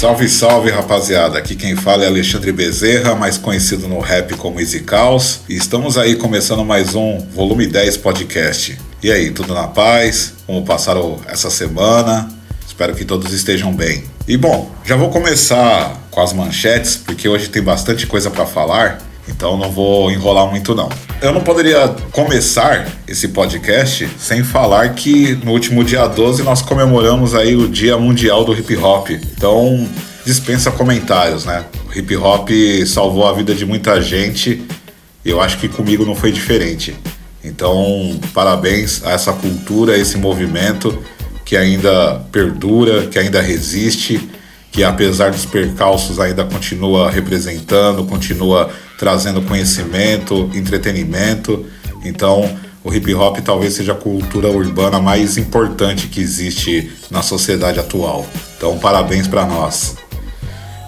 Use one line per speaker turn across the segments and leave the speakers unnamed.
Salve, salve, rapaziada. Aqui quem fala é Alexandre Bezerra, mais conhecido no rap como Easy Caos. E estamos aí começando mais um Volume 10 podcast. E aí, tudo na paz? Como passaram essa semana? Espero que todos estejam bem. E bom, já vou começar com as manchetes, porque hoje tem bastante coisa para falar. Então não vou enrolar muito não. Eu não poderia começar esse podcast sem falar que no último dia 12 nós comemoramos aí o Dia Mundial do Hip Hop. Então dispensa comentários, né? O hip hop salvou a vida de muita gente. E eu acho que comigo não foi diferente. Então, parabéns a essa cultura, a esse movimento que ainda perdura, que ainda resiste, que apesar dos percalços ainda continua representando, continua trazendo conhecimento, entretenimento. Então, o hip hop talvez seja a cultura urbana mais importante que existe na sociedade atual. Então, parabéns para nós.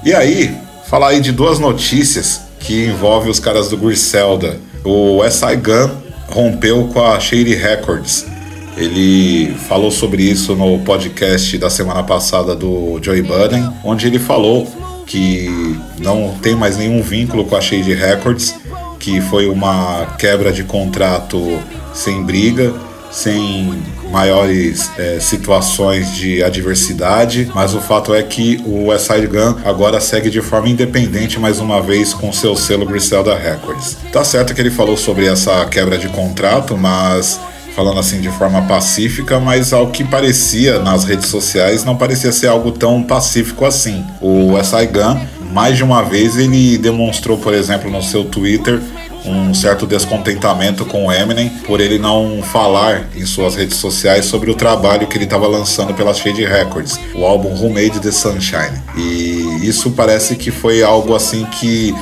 E aí, falar aí de duas notícias que envolvem os caras do Griselda. O S.I. Gun rompeu com a Shady Records. Ele falou sobre isso no podcast da semana passada do Joey Budden, onde ele falou que não tem mais nenhum vínculo com a Shade Records, que foi uma quebra de contrato sem briga, sem maiores é, situações de adversidade, mas o fato é que o West Side Gun agora segue de forma independente mais uma vez com seu selo Griselda Records. Tá certo que ele falou sobre essa quebra de contrato, mas falando assim de forma pacífica, mas ao que parecia nas redes sociais não parecia ser algo tão pacífico assim. O S.I. Gun, mais de uma vez, ele demonstrou, por exemplo, no seu Twitter um certo descontentamento com o Eminem por ele não falar em suas redes sociais sobre o trabalho que ele estava lançando pela Shade Records, o álbum Who Made the Sunshine. E isso parece que foi algo assim que,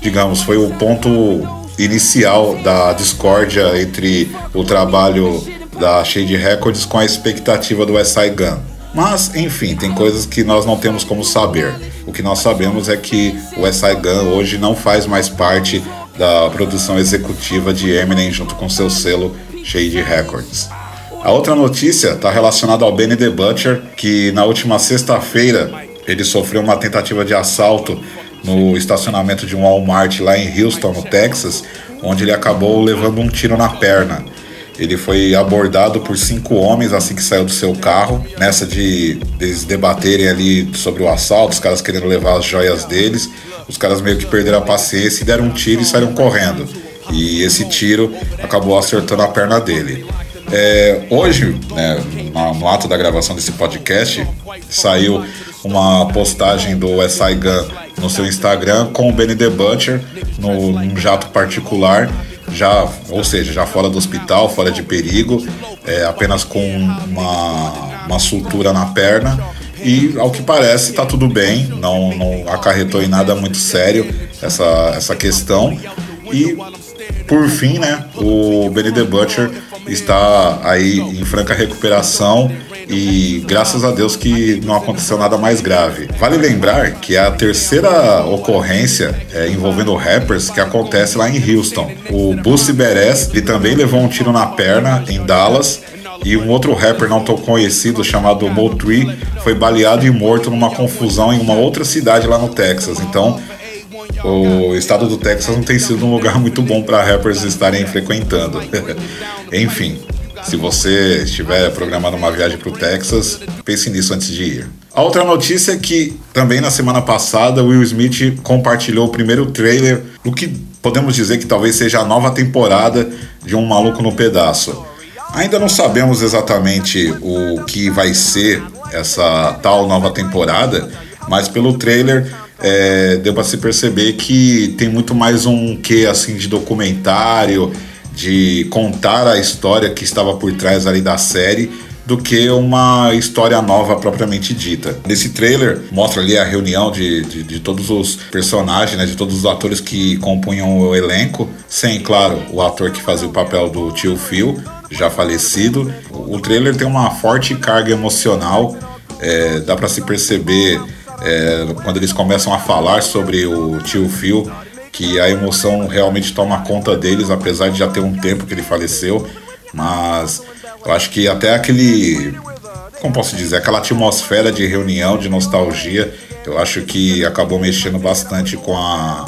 digamos, foi o ponto inicial da discórdia entre o trabalho da Shade Records com a expectativa do S.I. Gun. Mas, enfim, tem coisas que nós não temos como saber. O que nós sabemos é que o S.I. Gun hoje não faz mais parte da produção executiva de Eminem junto com seu selo Shade Records. A outra notícia está relacionada ao Benny the Butcher, que na última sexta-feira ele sofreu uma tentativa de assalto no estacionamento de um Walmart lá em Houston, no Texas, onde ele acabou levando um tiro na perna. Ele foi abordado por cinco homens assim que saiu do seu carro, nessa de eles debaterem ali sobre o assalto, os caras querendo levar as joias deles. Os caras meio que perderam a paciência e deram um tiro e saíram correndo. E esse tiro acabou acertando a perna dele. É, hoje, né, no ato da gravação desse podcast, saiu uma postagem do S.I. Gun no seu Instagram com o Benny the Butcher no, num jato particular, já, ou seja, já fora do hospital, fora de perigo, é, apenas com uma, uma sutura na perna. E ao que parece está tudo bem, não, não acarretou em nada muito sério essa, essa questão. E por fim, né, o Benny the Butcher está aí em franca recuperação e graças a Deus que não aconteceu nada mais grave. Vale lembrar que é a terceira ocorrência é, envolvendo rappers que acontece lá em Houston. O Bussy Beres ele também levou um tiro na perna em Dallas e um outro rapper não tão conhecido chamado Motree foi baleado e morto numa confusão em uma outra cidade lá no Texas. Então, o estado do Texas não tem sido um lugar muito bom para rappers estarem frequentando. Enfim, se você estiver programando uma viagem para o Texas, pense nisso antes de ir. A outra notícia é que também na semana passada Will Smith compartilhou o primeiro trailer do que podemos dizer que talvez seja a nova temporada de Um Maluco no Pedaço. Ainda não sabemos exatamente o que vai ser essa tal nova temporada, mas pelo trailer é, deu para se perceber que tem muito mais um que assim de documentário de contar a história que estava por trás ali da série do que uma história nova propriamente dita. Nesse trailer mostra ali a reunião de, de, de, todos os personagens, né, de todos os atores que compunham o elenco, sem, claro, o ator que fazia o papel do tio Phil, já falecido. O trailer tem uma forte carga emocional, é, dá para se perceber é, quando eles começam a falar sobre o tio Phil que a emoção realmente toma conta deles, apesar de já ter um tempo que ele faleceu. Mas eu acho que até aquele, como posso dizer, aquela atmosfera de reunião, de nostalgia, Eu acho que acabou mexendo bastante com a,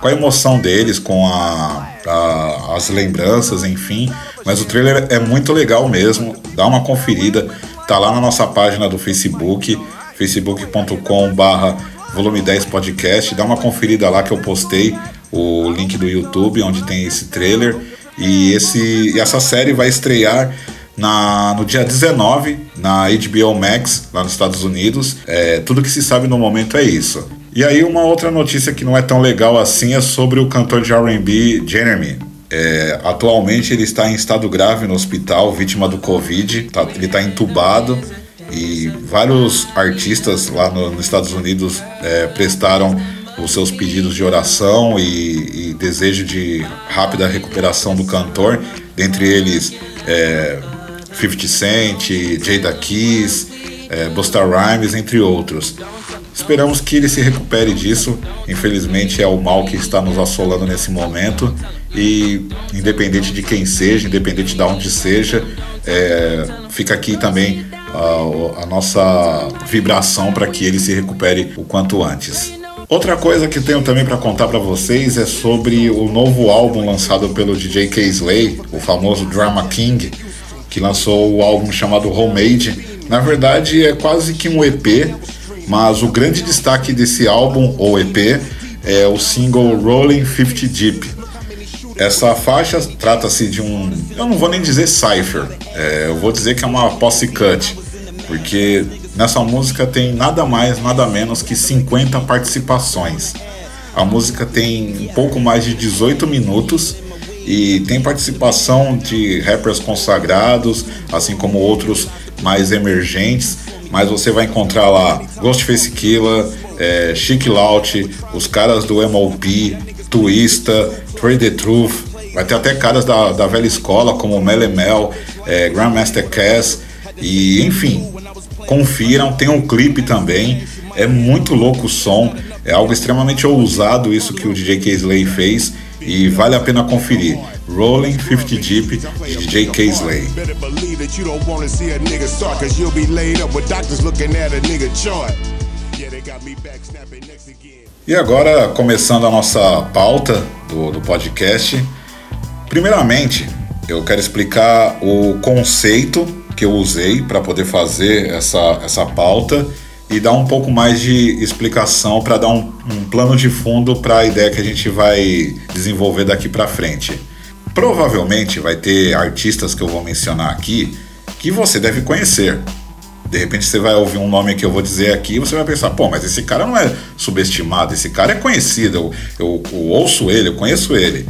com a emoção deles, com a, a, as lembranças, enfim. Mas o trailer é muito legal mesmo. Dá uma conferida. Tá lá na nossa página do Facebook, facebook.com/barra volume 10 podcast. Dá uma conferida lá que eu postei o link do YouTube onde tem esse trailer. E esse, essa série vai estrear na, no dia 19 na HBO Max, lá nos Estados Unidos. É, tudo que se sabe no momento é isso. E aí, uma outra notícia que não é tão legal assim é sobre o cantor de RB Jeremy. É, atualmente ele está em estado grave no hospital, vítima do Covid. Tá, ele está entubado e vários artistas lá no, nos Estados Unidos é, prestaram os seus pedidos de oração e, e, desejo de rápida recuperação do cantor, dentre eles é, 50 Cent, Jada Keys, é, Busta Rhymes, entre outros. Esperamos que ele se recupere disso. Infelizmente é o mal que está nos assolando nesse momento e independente de quem seja, independente de onde seja, é, fica aqui também a, a nossa vibração para que ele se recupere o quanto antes. Outra coisa que tenho também para contar para vocês é sobre o novo álbum lançado pelo DJ Slay, o famoso Drama King, que lançou o álbum chamado Homemade. Na verdade, é quase que um EP, mas o grande destaque desse álbum, ou EP, é o single Rolling 50 Deep. Essa faixa trata-se de um. Eu não vou nem dizer cipher, é, eu vou dizer que é uma posse cut, porque nessa música tem nada mais, nada menos que 50 participações. A música tem um pouco mais de 18 minutos e tem participação de rappers consagrados, assim como outros mais emergentes. Mas você vai encontrar lá Ghostface Killa, é, Chic Lout, os caras do MOP, Twista, Trade the Truth. Vai ter até caras da, da velha escola como Melemel, é, Grandmaster Cass. E enfim, confiram. Tem um clipe também. É muito louco o som. É algo extremamente ousado isso que o DJ K-Slay fez e vale a pena conferir. Rolling 50 Jeep de DJ K-Slay. E agora, começando a nossa pauta do, do podcast, primeiramente eu quero explicar o conceito que eu usei para poder fazer essa, essa pauta e dar um pouco mais de explicação para dar um, um, plano de fundo para a ideia que a gente vai desenvolver daqui para frente. Provavelmente vai ter artistas que eu vou mencionar aqui que você deve conhecer. De repente você vai ouvir um nome que eu vou dizer aqui e você vai pensar, pô, mas esse cara não é subestimado, esse cara é conhecido, eu, eu, eu ouço ele, eu conheço ele.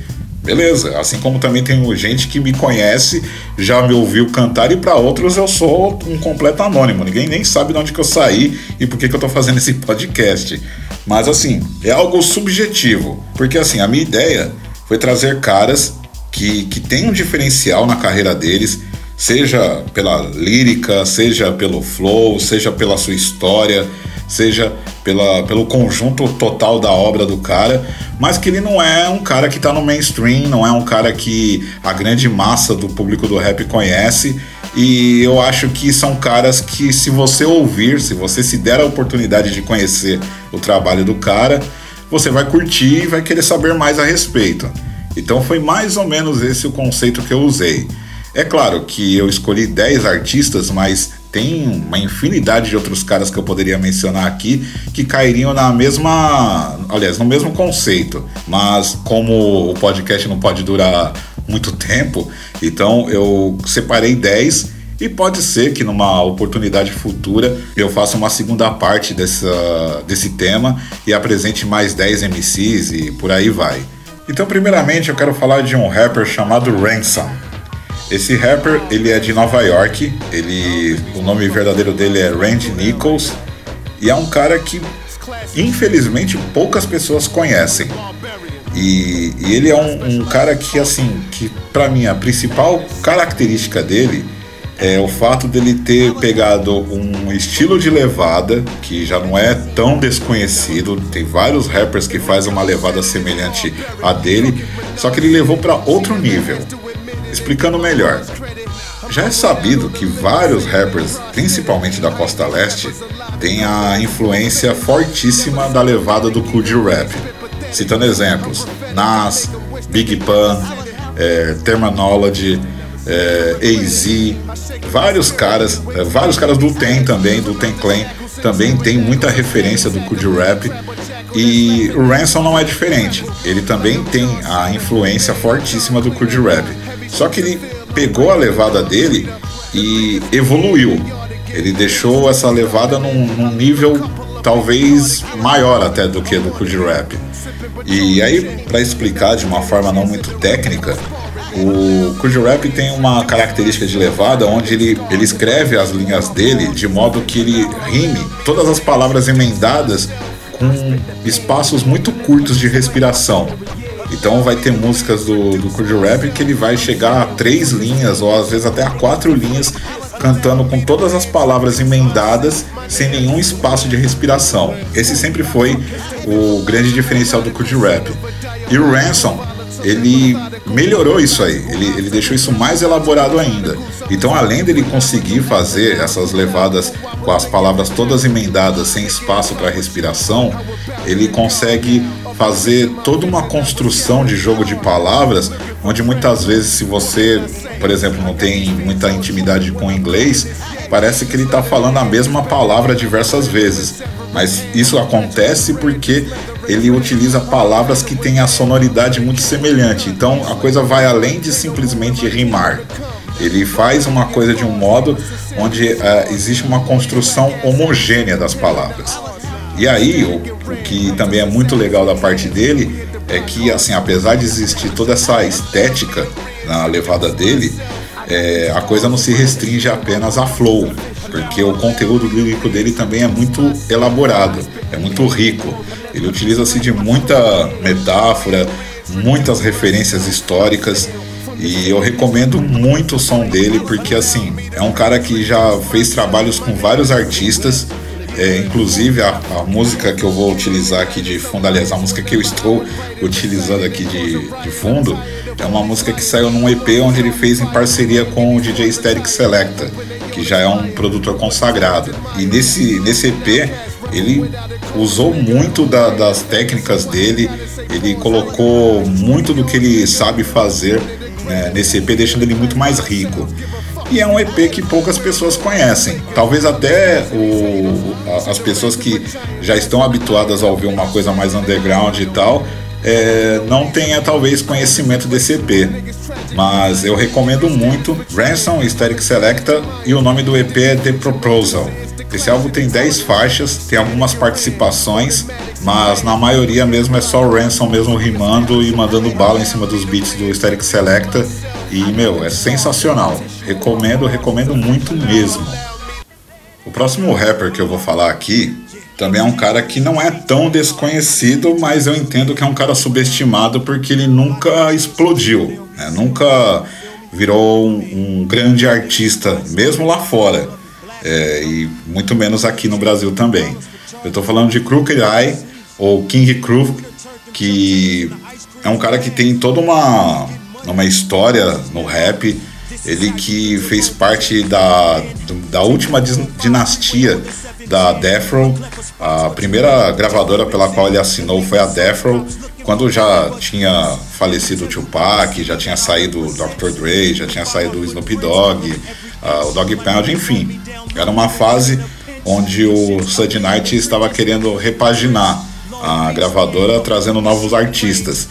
Beleza, assim como também tem gente que me conhece, já me ouviu cantar, e para outros eu sou um completo anônimo. Ninguém nem sabe de onde que eu saí e por que, que eu tô fazendo esse podcast. Mas assim, é algo subjetivo, porque assim, a minha ideia foi trazer caras que, que têm um diferencial na carreira deles, seja pela lírica, seja pelo flow, seja pela sua história, seja pela, pelo conjunto total da obra do cara, mas que ele não é um cara que está no mainstream, não é um cara que a grande massa do público do rap conhece. E eu acho que são caras que, se você ouvir, se você se der a oportunidade de conhecer o trabalho do cara, você vai curtir e vai querer saber mais a respeito. Então foi mais ou menos esse o conceito que eu usei. É claro que eu escolhi 10 artistas, mas tem uma infinidade de outros caras que eu poderia mencionar aqui que cairiam na mesma, aliás, no mesmo conceito, mas como o podcast não pode durar muito tempo, então eu separei 10 e pode ser que numa oportunidade futura eu faça uma segunda parte dessa, desse tema e apresente mais 10 MCs e por aí vai. Então, primeiramente, eu quero falar de um rapper chamado Ransom. Esse rapper, ele é de Nova York, ele, o nome verdadeiro dele é Randy Nichols, e é um cara que, infelizmente, poucas pessoas conhecem. E, e ele é um, um, cara que, assim, que para mim a principal característica dele é o fato dele ter pegado um estilo de levada que já não é tão desconhecido. Tem vários rappers que fazem uma levada semelhante a dele, só que ele levou para outro nível. Explicando melhor. Já é sabido que vários rappers, principalmente da costa leste, têm a influência fortíssima da levada do cool rap. Citando exemplos, Nas, Big Pun, é, Terminology, é, AZ, vários caras, é, vários caras do Ten também, do Ten Clan, também tem muita referência do cool rap. E o Ransom não é diferente. Ele também tem a influência fortíssima do cool rap. Só que ele pegou a levada dele e evoluiu. Ele deixou essa levada num, num nível talvez maior até do que do cool rap. E aí, para explicar de uma forma não muito técnica, o Cool Rap tem uma característica de levada onde ele, ele escreve as linhas dele de modo que ele rime todas as palavras emendadas com espaços muito curtos de respiração. Então vai ter músicas do, do Cool Rap que ele vai chegar a três linhas ou às vezes até a quatro linhas cantando com todas as palavras emendadas sem nenhum espaço de respiração. Esse sempre foi o grande diferencial do Cool Rap. E o Ransom ele melhorou isso aí, ele, ele deixou isso mais elaborado ainda. Então, além dele conseguir fazer essas levadas com as palavras todas emendadas, sem espaço para respiração, ele consegue fazer toda uma construção de jogo de palavras, onde muitas vezes, se você, por exemplo, não tem muita intimidade com inglês, parece que ele está falando a mesma palavra diversas vezes. Mas isso acontece porque ele utiliza palavras que têm a sonoridade muito semelhante. Então a coisa vai além de simplesmente rimar. Ele faz uma coisa de um modo onde uh, existe uma construção homogênea das palavras. E aí, o, o, que também é muito legal da parte dele é que, assim, apesar de existir toda essa estética na levada dele, é, a coisa não se restringe apenas a flow, porque o conteúdo lírico dele também é muito elaborado, é muito rico. Ele utiliza-se de muita metáfora, muitas referências históricas e eu recomendo muito o som dele porque assim é um cara que já fez trabalhos com vários artistas. É, inclusive a, a, música que eu vou utilizar aqui de fundo, aliás, a música que eu estou utilizando aqui de, de fundo, é uma música que saiu num EP onde ele fez em parceria com o DJ Static Selecta, que já é um produtor consagrado. E nesse, nesse EP ele usou muito da, das técnicas dele, ele colocou muito do que ele sabe fazer né, nesse EP, deixando ele muito mais rico. E é um EP que poucas pessoas conhecem. Talvez até o, as pessoas que já estão habituadas a ouvir uma coisa mais underground e tal, é, não tenha talvez conhecimento desse EP. Mas eu recomendo muito Ransom Static Selecta e o nome do EP é The Proposal. Esse álbum tem 10 faixas, tem algumas participações, mas na maioria mesmo é só o Ransom mesmo rimando e mandando bala em cima dos beats do Static Selecta. E, meu, é sensacional. Recomendo, recomendo muito mesmo. O próximo rapper que eu vou falar aqui também é um cara que não é tão desconhecido, mas eu entendo que é um cara subestimado porque ele nunca explodiu, né? nunca virou um, um grande artista, mesmo lá fora é, e muito menos aqui no Brasil também. Eu estou falando de Crooked Eye, ou King Crook, que é um cara que tem toda uma, uma história no rap. Ele que fez parte da, da última dinastia da Death Row. A primeira gravadora pela qual ele assinou foi a Death Row, quando já tinha falecido o Tupac, já tinha saído o Dr. Dre, já tinha saído o Snoop Dogg, uh, o Dog Pound, enfim. Era uma fase onde o Sud Knight estava querendo repaginar a gravadora, trazendo novos artistas.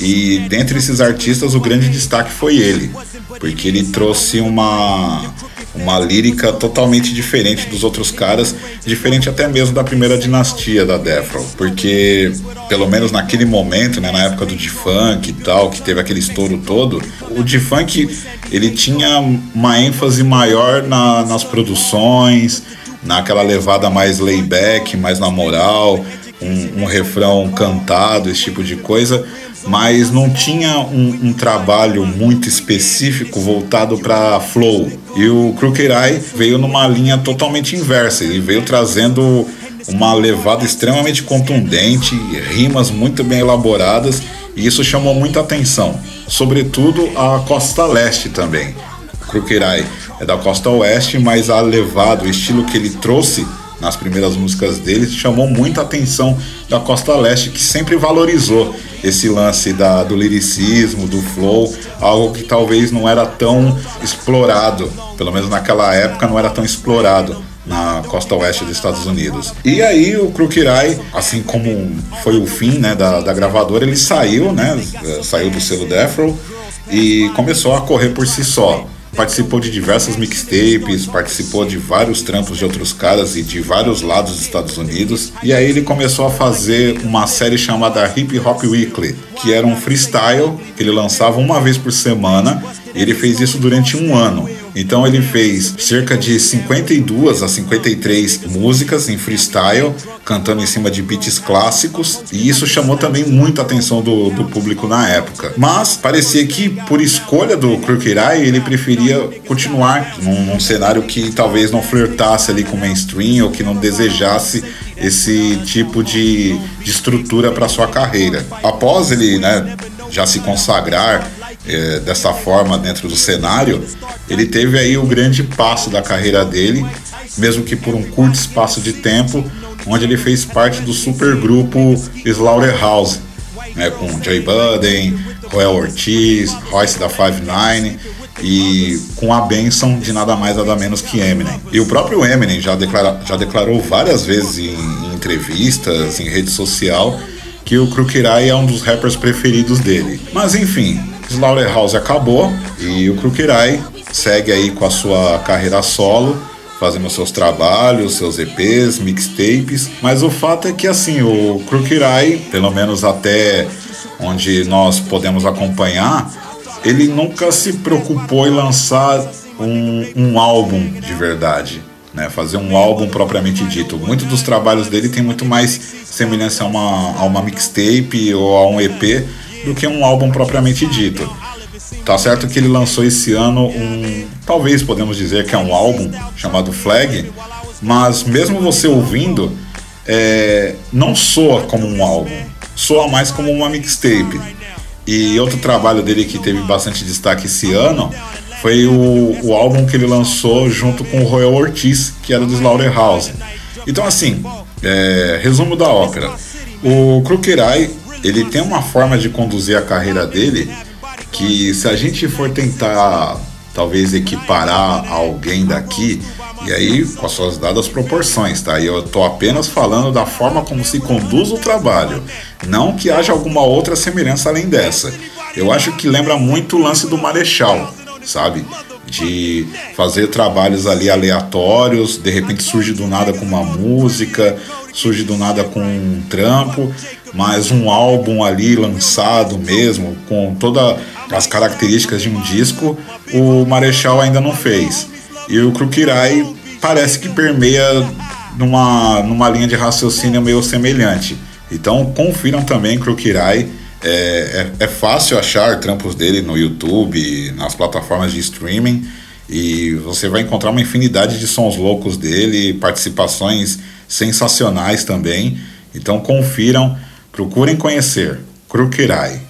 E dentre esses artistas, o grande destaque foi ele, porque ele trouxe uma, uma lírica totalmente diferente dos outros caras, diferente até mesmo da primeira dinastia da Defro, porque pelo menos naquele momento, né, na época do D-Funk e tal, que teve aquele estouro todo, o D-Funk ele tinha uma ênfase maior na, nas produções, naquela levada mais layback, mais na moral, um, um refrão cantado, esse tipo de coisa, mas não tinha um, um trabalho muito específico voltado para flow. E o Crooked Eye veio numa linha totalmente inversa, ele veio trazendo uma levada extremamente contundente, rimas muito bem elaboradas, e isso chamou muita atenção, sobretudo a costa leste também. Krukerai é da costa oeste, mas a levado, o estilo que ele trouxe nas primeiras músicas dele chamou muita atenção da costa leste, que sempre valorizou esse lance da, do liricismo, do flow, algo que talvez não era tão explorado, pelo menos naquela época não era tão explorado na costa oeste dos Estados Unidos. E aí o Krukirai, assim como foi o fim né, da, da gravadora, ele saiu, né, saiu do selo Death Row e começou a correr por si só participou de diversas mixtapes, participou de vários trampos de outros caras e de vários lados dos Estados Unidos. E aí ele começou a fazer uma série chamada Hip Hop Weekly, que era um freestyle que ele lançava uma vez por semana. E ele fez isso durante um ano. Então ele fez cerca de 52 a 53 músicas em freestyle, cantando em cima de beats clássicos, e isso chamou também muita atenção do, do público na época. Mas parecia que, por escolha do Krukirai, ele preferia continuar num, num cenário que talvez não flertasse ali com o mainstream ou que não desejasse esse tipo de, de estrutura para sua carreira. Após ele né, já se consagrar é, dessa forma dentro do cenário, ele teve aí o grande passo da carreira dele, mesmo que por um curto espaço de tempo, onde ele fez parte do supergrupo Slaughterhouse, né, com Joey Budden, Royal Ortiz, Royce da Five Nine e com a benção de nada mais nada menos que Eminem. E o próprio Eminem já, declara, já declarou várias vezes em, em entrevistas, em rede social, que o Krukirai é um dos rappers preferidos dele. Mas enfim, Slaughterhouse acabou e o Krukirai segue aí com a sua carreira solo, fazendo seus trabalhos, seus EPs, mixtapes. Mas o fato é que assim, o Krukirai, pelo menos até onde nós podemos acompanhar, ele nunca se preocupou em lançar um, um álbum de verdade. Né, fazer um álbum propriamente dito. Muitos dos trabalhos dele tem muito mais semelhança a uma, a uma mixtape ou a um EP do que um álbum propriamente dito. Tá certo que ele lançou esse ano um, talvez podemos dizer que é um álbum chamado Flag, mas mesmo você ouvindo, é, não soa como um álbum, soa mais como uma mixtape. E outro trabalho dele que teve bastante destaque esse ano foi o, o álbum que ele lançou junto com o Royal Ortiz, que era do Slaughterhouse. Então, assim, é, resumo da ópera. O Krukerai ele tem uma forma de conduzir a carreira dele que se a gente for tentar talvez equiparar alguém daqui, e aí com as suas dadas proporções, tá? E eu tô apenas falando da forma como se conduz o trabalho, não que haja alguma outra semelhança além dessa. Eu acho que lembra muito o lance do Marechal, sabe? De fazer trabalhos ali aleatórios, de repente surge do nada com uma música, surge do nada com um trampo, mas um álbum ali lançado mesmo, com todas as características de um disco, o Marechal ainda não fez. E o Krukirai parece que permeia numa, numa linha de raciocínio meio semelhante. Então confiram também Krukirai. É, é, é fácil achar trampos dele no YouTube, nas plataformas de streaming, e você vai encontrar uma infinidade de sons loucos dele, participações sensacionais também. Então confiram Procurem conhecer Krukirai.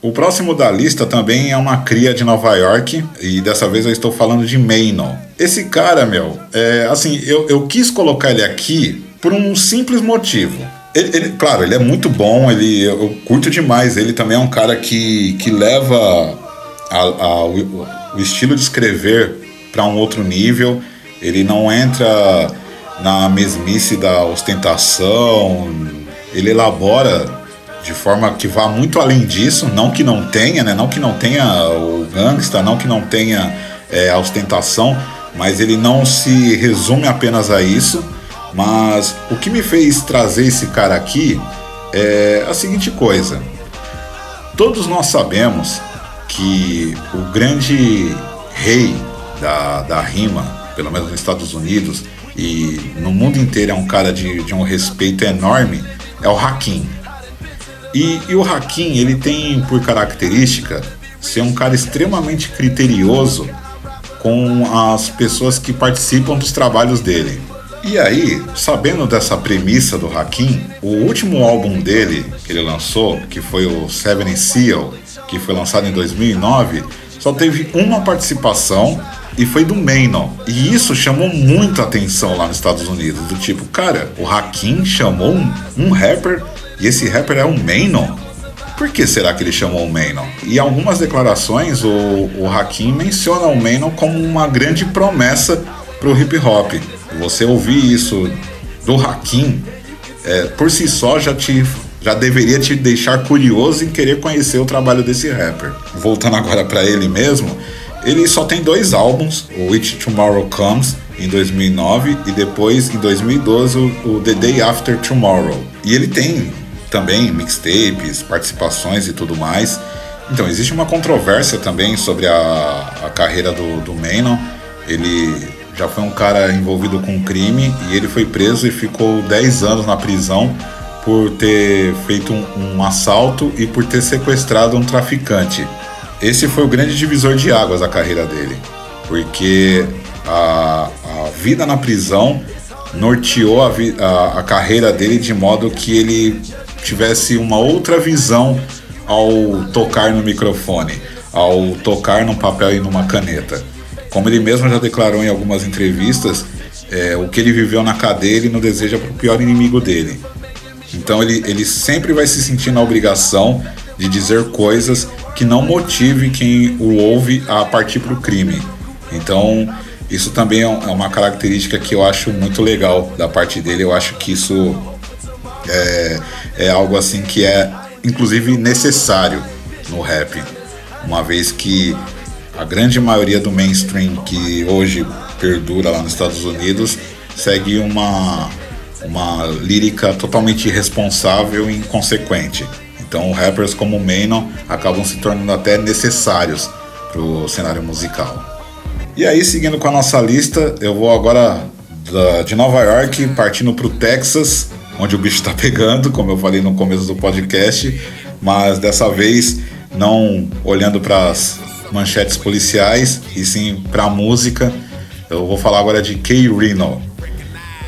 O próximo da lista também é uma cria de Nova York e dessa vez eu estou falando de Maino. Esse cara, meu, é, assim, eu, eu quis colocar ele aqui por um simples motivo. Ele, ele, claro, ele é muito bom, ele, eu curto demais. Ele também é um cara que, que leva a, a, o, o estilo de escrever para um outro nível. Ele não entra na mesmice da ostentação, ele elabora de forma que vá muito além disso, não que não tenha, né? não que não tenha o gangsta, não que não tenha é, a ostentação, mas ele não se resume apenas a isso. Mas o que me fez trazer esse cara aqui é a seguinte coisa: todos nós sabemos que o grande rei da, da rima, pelo menos nos Estados Unidos e no mundo inteiro, é um cara de, de um respeito enorme é o Hakim. E, e o Hakim, ele tem por característica ser um cara extremamente criterioso com as pessoas que participam dos trabalhos dele. E aí, sabendo dessa premissa do Hakim, o último álbum dele que ele lançou, que foi o Seven Seal, que foi lançado em 2009, só teve uma participação e foi do Maynard. E isso chamou muita atenção lá nos Estados Unidos. Do tipo, cara, o Hakim chamou um, um rapper e esse rapper é um Maynard? Por que será que ele chamou o Maynard? E algumas declarações, o, o Hakim menciona o Maynard como uma grande promessa para o hip hop. Você ouvir isso do Hakim, é, por si só já te já deveria te deixar curioso em querer conhecer o trabalho desse rapper. Voltando agora para ele mesmo, ele só tem dois álbuns, o Which Tomorrow Comes em 2009 e depois em 2012 o, The Day After Tomorrow. E ele tem também mixtapes, participações e tudo mais. Então existe uma controvérsia também sobre a, a carreira do, do Manon. Ele já foi um cara envolvido com crime e ele foi preso e ficou 10 anos na prisão por ter feito um, um assalto e por ter sequestrado um traficante. Esse foi o grande divisor de águas da carreira dele, porque a, a vida na prisão norteou a, a, a, carreira dele de modo que ele tivesse uma outra visão ao tocar no microfone, ao tocar num papel e numa caneta. Como ele mesmo já declarou em algumas entrevistas, é, o que ele viveu na cadeia ele não deseja para o pior inimigo dele. Então ele, ele sempre vai se sentir na obrigação de dizer coisas que não motive quem o ouve a partir para o crime. Então isso também é, é uma característica que eu acho muito legal da parte dele. Eu acho que isso é, é algo assim que é inclusive necessário no rap, uma vez que a grande maioria do mainstream que hoje perdura lá nos Estados Unidos segue uma uma lírica totalmente irresponsável e inconsequente. Então, rappers como Manon acabam se tornando até necessários para o cenário musical. E aí, seguindo com a nossa lista, eu vou agora da, de Nova York partindo para o Texas, onde o bicho está pegando, como eu falei no começo do podcast, mas dessa vez não olhando para as manchetes policiais e sim para a música. Eu vou falar agora de Kay Reno.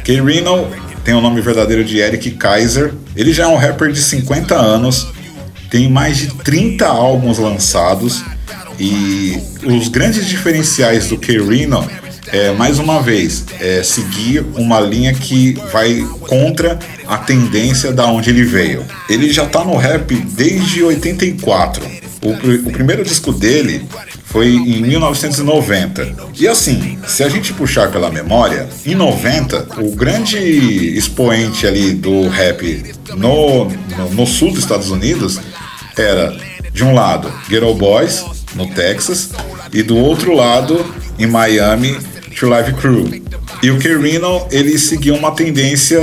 Kay Reno tem o nome verdadeiro de Eric Kaiser. Ele já é um rapper de 50 anos, tem mais de 30 álbuns lançados e os grandes diferenciais do K-Rino é, mais uma vez, é seguir uma linha que vai contra a tendência da onde ele veio. Ele já tá no rap desde 84. O, o primeiro disco dele foi em 1990. E assim, se a gente puxar pela memória, em 90, o grande expoente ali do rap no, no, no sul dos Estados Unidos era, de um lado, Ghetto Boys, no Texas, e do outro lado, em Miami, To Live Crew. E o Kerino, ele seguiu uma tendência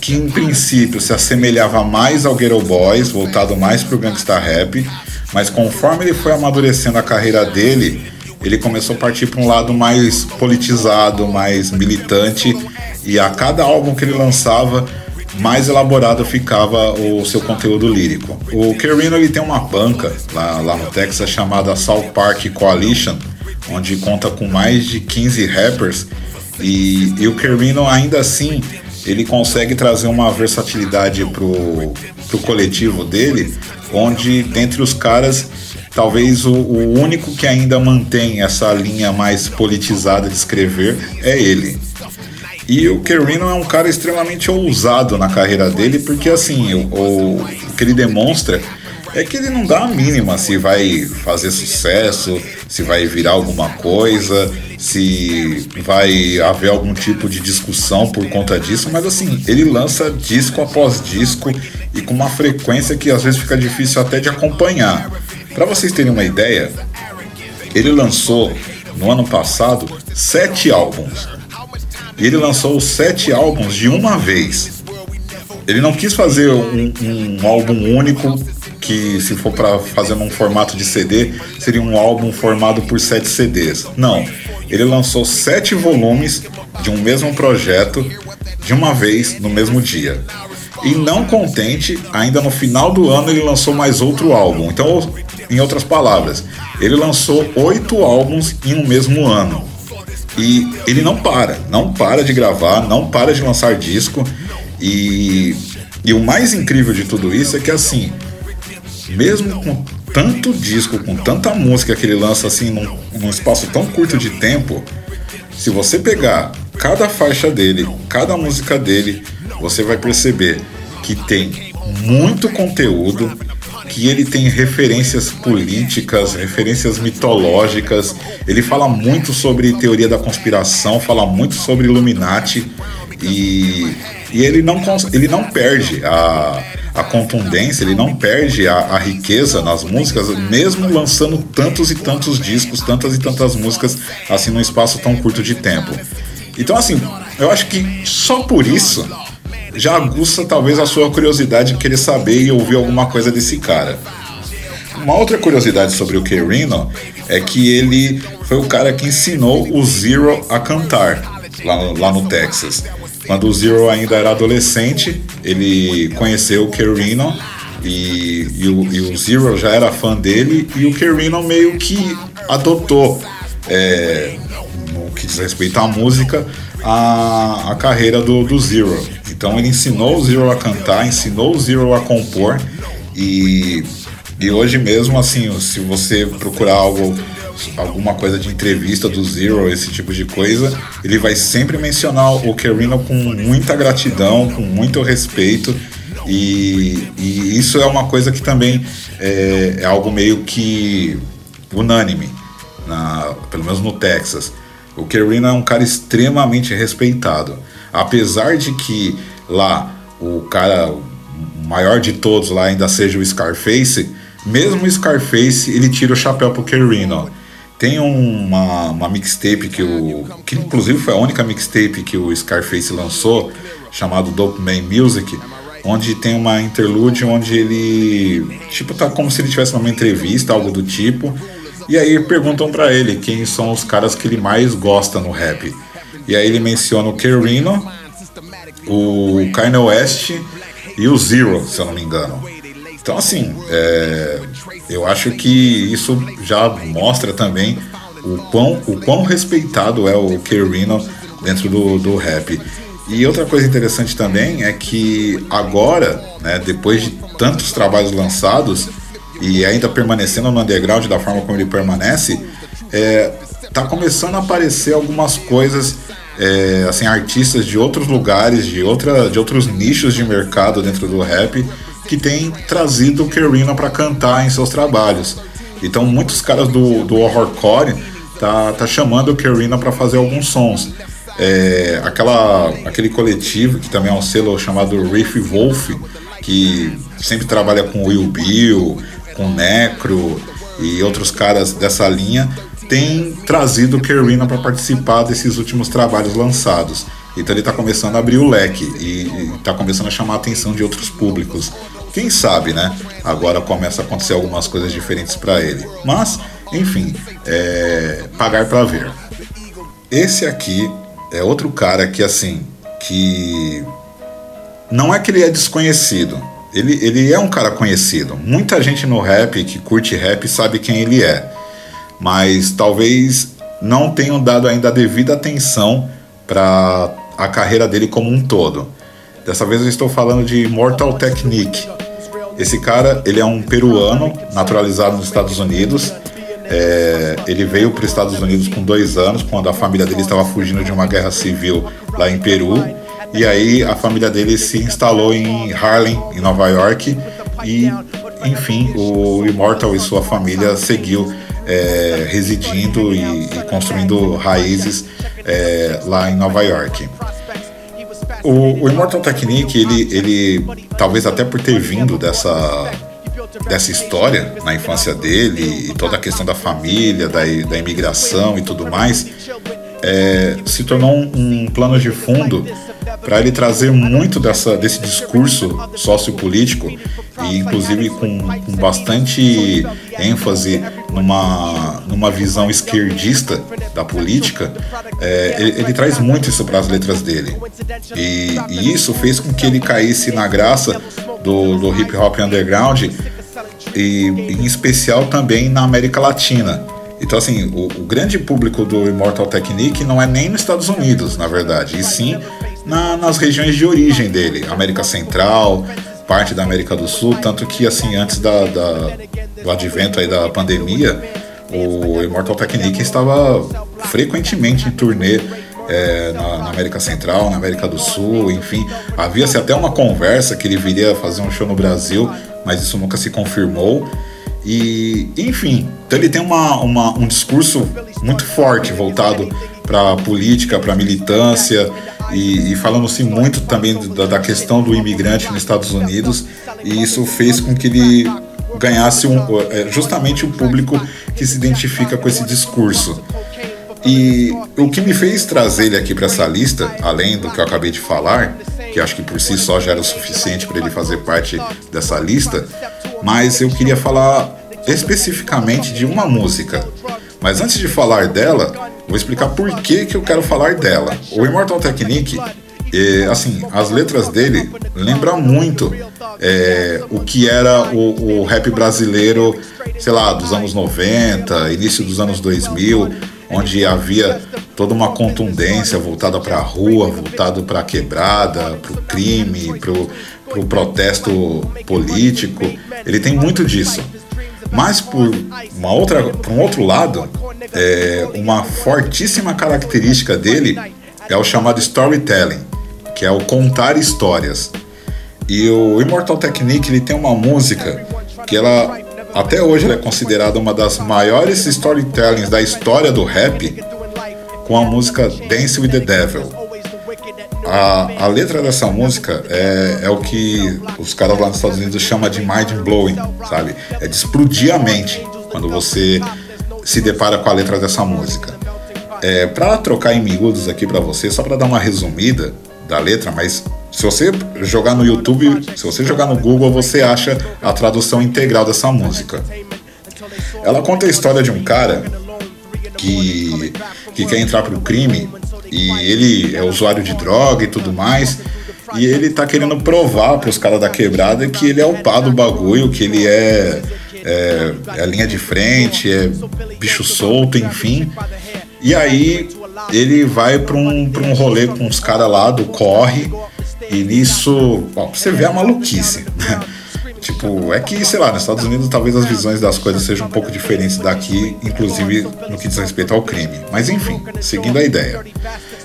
que em princípio se assemelhava mais ao Ghetto Boys, voltado mais para o gangsta rap, mas conforme ele foi amadurecendo a carreira dele, ele começou a partir para um lado mais politizado, mais militante, e a cada álbum que ele lançava, mais elaborado ficava o seu conteúdo lírico. O Kerino ele tem uma banca lá, lá no Texas chamada South Park Coalition, onde conta com mais de 15 rappers e, e o Kerino ainda assim ele consegue trazer uma versatilidade pro, pro coletivo dele, onde dentre os caras, talvez o, o único que ainda mantém essa linha mais politizada de escrever é ele. E o Kerino é um cara extremamente ousado na carreira dele, porque assim, o, o que ele demonstra é que ele não dá a mínima se vai fazer sucesso, se vai virar alguma coisa, se vai haver algum tipo de discussão por conta disso, mas assim, ele lança disco após disco e com uma frequência que às vezes fica difícil até de acompanhar. Para vocês terem uma ideia, ele lançou no ano passado sete álbuns. E ele lançou sete álbuns de uma vez. Ele não quis fazer um, um álbum único que se for para fazer num formato de CD, seria um álbum formado por sete CDs. Não, ele lançou sete volumes de um mesmo projeto de uma vez no mesmo dia. E não contente, ainda no final do ano ele lançou mais outro álbum. Então, em outras palavras, ele lançou oito álbuns em um mesmo ano. E ele não para, não para de gravar, não para de lançar disco. E, e o mais incrível de tudo isso é que assim, mesmo com tanto disco, com tanta música que ele lança assim num, num espaço tão curto de tempo, se você pegar cada faixa dele, cada música dele, você vai perceber que tem muito conteúdo, que ele tem referências políticas, referências mitológicas. Ele fala muito sobre teoria da conspiração, fala muito sobre Illuminati e, e ele, não, ele não perde a, a contundência, ele não perde a, a, riqueza nas músicas, mesmo lançando tantos e tantos discos, tantas e tantas músicas assim num espaço tão curto de tempo. Então, assim, eu acho que só por isso já aguça talvez a sua curiosidade de querer saber e ouvir alguma coisa desse cara. Uma outra curiosidade sobre o Kerino é que ele foi o cara que ensinou o Zero a cantar lá no, lá no Texas. Quando o Zero ainda era adolescente, ele conheceu o Kerino e, e, o, e o Zero já era fã dele e o Kerino meio que adotou, é, no que diz respeito à música, a, a carreira do, do Zero. Então ele ensinou o Zero a cantar, ensinou o Zero a compor e, e hoje mesmo, assim, se você procurar algo alguma coisa de entrevista do Zero, esse tipo de coisa, ele vai sempre mencionar o Kerino com muita gratidão, com muito respeito. E, e isso é uma coisa que também é, é algo meio que unânime, na, pelo menos no Texas. O Kerino é um cara extremamente respeitado. Apesar de que lá o cara maior de todos lá ainda seja o Scarface, mesmo o Scarface ele tira o chapéu pro Kerino. Tem uma, uma mixtape que o. que inclusive foi a única mixtape que o Scarface lançou, chamado Dope Man Music, onde tem uma interlude onde ele. Tipo, tá como se ele estivesse numa entrevista, algo do tipo. E aí perguntam para ele quem são os caras que ele mais gosta no rap. E aí ele menciona o Kerino, o Kanye West e o Zero, se eu não me engano. Então, assim, é, eu acho que isso já mostra também o quão, o quão respeitado é o Kerino dentro do, do rap. E outra coisa interessante também é que agora, né, depois de tantos trabalhos lançados e ainda permanecendo no underground da forma como ele permanece, é, tá começando a aparecer algumas coisas, é, assim, artistas de outros lugares, de, outra, de outros nichos de mercado dentro do rap que tem trazido o Kerina para cantar em seus trabalhos. Então muitos caras do, do horrorcore tá, tá chamando o Kerina para fazer alguns sons. É, aquela, aquele coletivo que também é um selo chamado Riff Wolf, que sempre trabalha com Will Bill, com Necro e outros caras dessa linha, tem trazido o Kerina para participar desses últimos trabalhos lançados. Então ele está começando a abrir o leque e está começando a chamar a atenção de outros públicos. Quem sabe, né? Agora começa a acontecer algumas coisas diferentes para ele. Mas, enfim, é pagar para ver. Esse aqui é outro cara que assim, que não é que ele é desconhecido. Ele, ele é um cara conhecido. Muita gente no rap que curte rap sabe quem ele é. Mas talvez não tenham dado ainda a devida atenção para a carreira dele como um todo. Dessa vez eu estou falando de Mortal Technique. Esse cara, ele é um peruano naturalizado nos Estados Unidos. É, ele veio para os Estados Unidos com dois anos, quando a família dele estava fugindo de uma guerra civil lá em Peru. E aí a família dele se instalou em Harlem, em Nova York. E, enfim, o Immortal e sua família seguiu é, residindo e, e, construindo raízes é, lá em Nova York. O, o Immortal Technique, ele, ele, talvez até por ter vindo dessa, dessa história na infância dele e toda a questão da família, da, da imigração e tudo mais, é, se tornou um, um plano de fundo para ele trazer muito dessa, desse discurso sociopolítico e inclusive com, com bastante ênfase numa, numa visão esquerdista da política, é, ele, ele, traz muito isso para as letras dele. E, e, isso fez com que ele caísse na graça do, do hip hop underground e em especial também na América Latina. Então, assim, o, o, grande público do Immortal Technique não é nem nos Estados Unidos, na verdade, e sim na, nas regiões de origem dele, América Central, parte da América do Sul, tanto que assim antes da, da do advento aí da pandemia, o Immortal Technique estava frequentemente em turnê é, na, na, América Central, na América do Sul, enfim. Havia-se até uma conversa que ele viria fazer um show no Brasil, mas isso nunca se confirmou. E, enfim, então ele tem uma, uma um discurso muito forte voltado para política, para militância e, e falando-se muito também da, da, questão do imigrante nos Estados Unidos e isso fez com que ele ganhasse um, é, justamente o público que se identifica com esse discurso. E o que me fez trazer ele aqui para essa lista, além do que eu acabei de falar, que acho que por si só já era o suficiente para ele fazer parte dessa lista, mas eu queria falar especificamente de uma música. Mas antes de falar dela, vou explicar por que, que eu quero falar dela. O Immortal Technique, é, assim, as letras dele lembram muito é, o que era o, o rap brasileiro, sei lá, dos anos 90, início dos anos 2000 onde havia toda uma contundência voltada para a rua, voltado para a quebrada, para o crime, para o pro protesto político. Ele tem muito disso. Mas por uma outra, por um outro lado, é, uma fortíssima característica dele é o chamado storytelling, que é o contar histórias. E o Immortal Technique ele tem uma música que ela até hoje ela é considerada uma das maiores storytellings da história do rap, com a música Dance with the Devil. A, a letra dessa música é, é o que os caras lá nos Estados Unidos chamam de mind blowing, sabe? É de explodir a mente quando você se depara com a letra dessa música. É, para trocar em miúdos aqui para você, só para dar uma resumida da letra, mas se você jogar no YouTube, se você jogar no Google, você acha a tradução integral dessa música. Ela conta a história de um cara que, que quer entrar pro crime e ele é usuário de droga e tudo mais. E ele tá querendo provar pros caras da quebrada que ele é o pá do bagulho, que ele é, é, é a linha de frente, é bicho solto, enfim. E aí ele vai pra um, pra um rolê com os caras lá do corre e nisso, ó, você vê a maluquice. Né? tipo, é que, sei lá, nos Estados Unidos talvez as visões das coisas sejam um pouco diferentes daqui, inclusive no que diz respeito ao crime. Mas enfim, seguindo a ideia.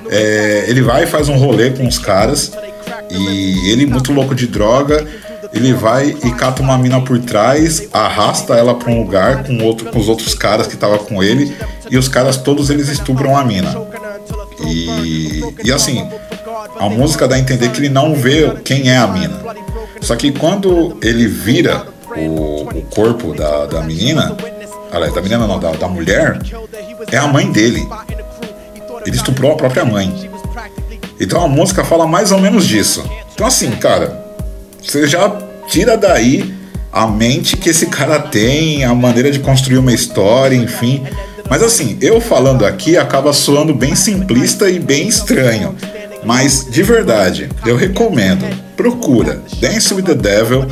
É, ele vai e faz um rolê com os caras e ele, muito louco de droga, ele vai e cata uma mina por trás, arrasta ela para um lugar com, outro, com os outros caras que estavam com ele e os caras todos eles estupram a mina. E, e assim, a música dá a entender que ele não vê quem é a mina. Só que quando ele vira o, o corpo da, da menina, aliás, da menina não, da, da mulher, é a mãe dele. Ele estuprou a própria mãe. Então a música fala mais ou menos disso. Então assim, cara, você já tira daí a mente que esse cara tem, a maneira de construir uma história, enfim. Mas assim, eu falando aqui acaba soando bem simplista e bem estranho. Mas de verdade, eu recomendo. Procura Dance with the Devil,